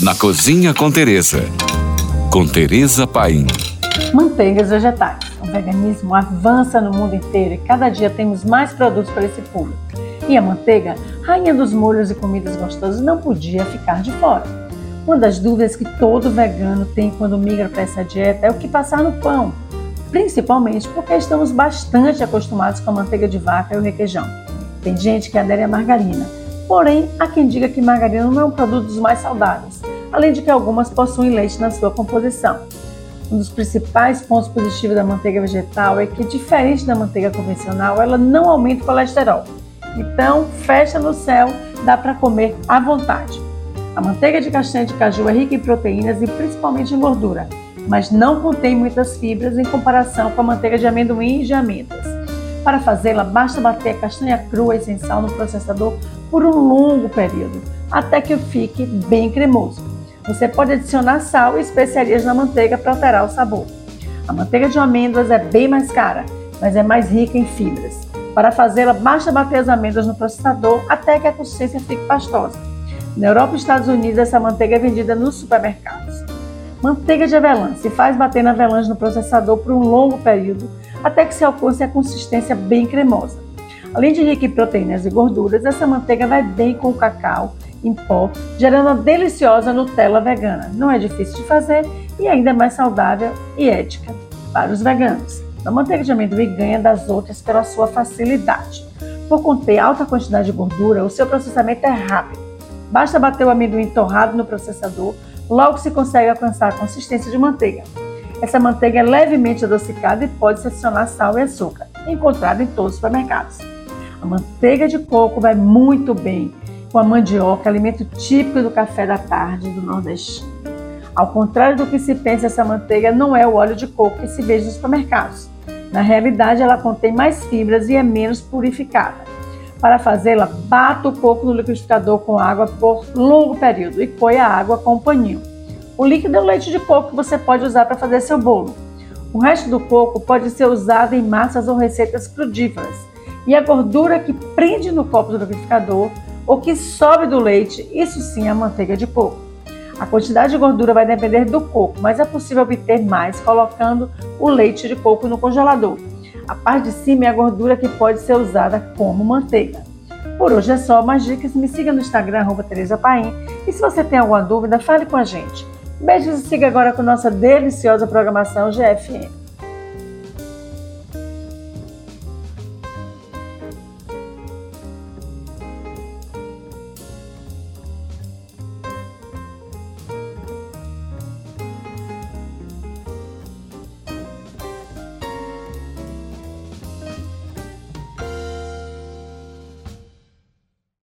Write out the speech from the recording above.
na Cozinha com Teresa. Com Teresa Paim. Manteigas vegetais. O veganismo avança no mundo inteiro e cada dia temos mais produtos para esse público. E a manteiga, rainha dos molhos e comidas gostosas, não podia ficar de fora. Uma das dúvidas que todo vegano tem quando migra para essa dieta é o que passar no pão, principalmente porque estamos bastante acostumados com a manteiga de vaca e o requeijão. Tem gente que adere à margarina, porém há quem diga que margarina não é um produto dos mais saudáveis, além de que algumas possuem leite na sua composição. Um dos principais pontos positivos da manteiga vegetal é que, diferente da manteiga convencional, ela não aumenta o colesterol. Então, fecha no céu, dá para comer à vontade. A manteiga de castanha de caju é rica em proteínas e principalmente em gordura, mas não contém muitas fibras em comparação com a manteiga de amendoim e de amêndoas. Para fazê-la, basta bater a castanha crua e sem sal no processador por um longo período, até que fique bem cremoso. Você pode adicionar sal e especiarias na manteiga para alterar o sabor. A manteiga de amêndoas é bem mais cara, mas é mais rica em fibras. Para fazê-la, basta bater as amêndoas no processador até que a consistência fique pastosa. Na Europa e Estados Unidos, essa manteiga é vendida nos supermercados. Manteiga de avelã se faz bater na avelãs no processador por um longo período até que se alcance a consistência bem cremosa. Além de rica em proteínas e gorduras, essa manteiga vai bem com o cacau em pó, gerando uma deliciosa Nutella vegana. Não é difícil de fazer e ainda é mais saudável e ética para os veganos. A manteiga de amendoim ganha das outras pela sua facilidade. Por conter alta quantidade de gordura, o seu processamento é rápido. Basta bater o amendoim torrado no processador, logo se consegue alcançar a consistência de manteiga. Essa manteiga é levemente adocicada e pode-se adicionar sal e açúcar, encontrada em todos os supermercados. A manteiga de coco vai muito bem com a mandioca, alimento típico do café da tarde do Nordeste. Ao contrário do que se pensa, essa manteiga não é o óleo de coco que se vê nos supermercados. Na realidade, ela contém mais fibras e é menos purificada. Para fazê-la, bata o coco no liquidificador com água por longo período e coe a água com um paninho. O líquido é o leite de coco que você pode usar para fazer seu bolo. O resto do coco pode ser usado em massas ou receitas crudíferas. E a gordura que prende no copo do liquidificador o que sobe do leite, isso sim é a manteiga de coco. A quantidade de gordura vai depender do coco, mas é possível obter mais colocando o leite de coco no congelador. A parte de cima é a gordura que pode ser usada como manteiga. Por hoje é só, mais dicas me siga no Instagram, arroba Tereza Paim, e se você tem alguma dúvida, fale com a gente. Beijos e siga agora com nossa deliciosa programação GFM.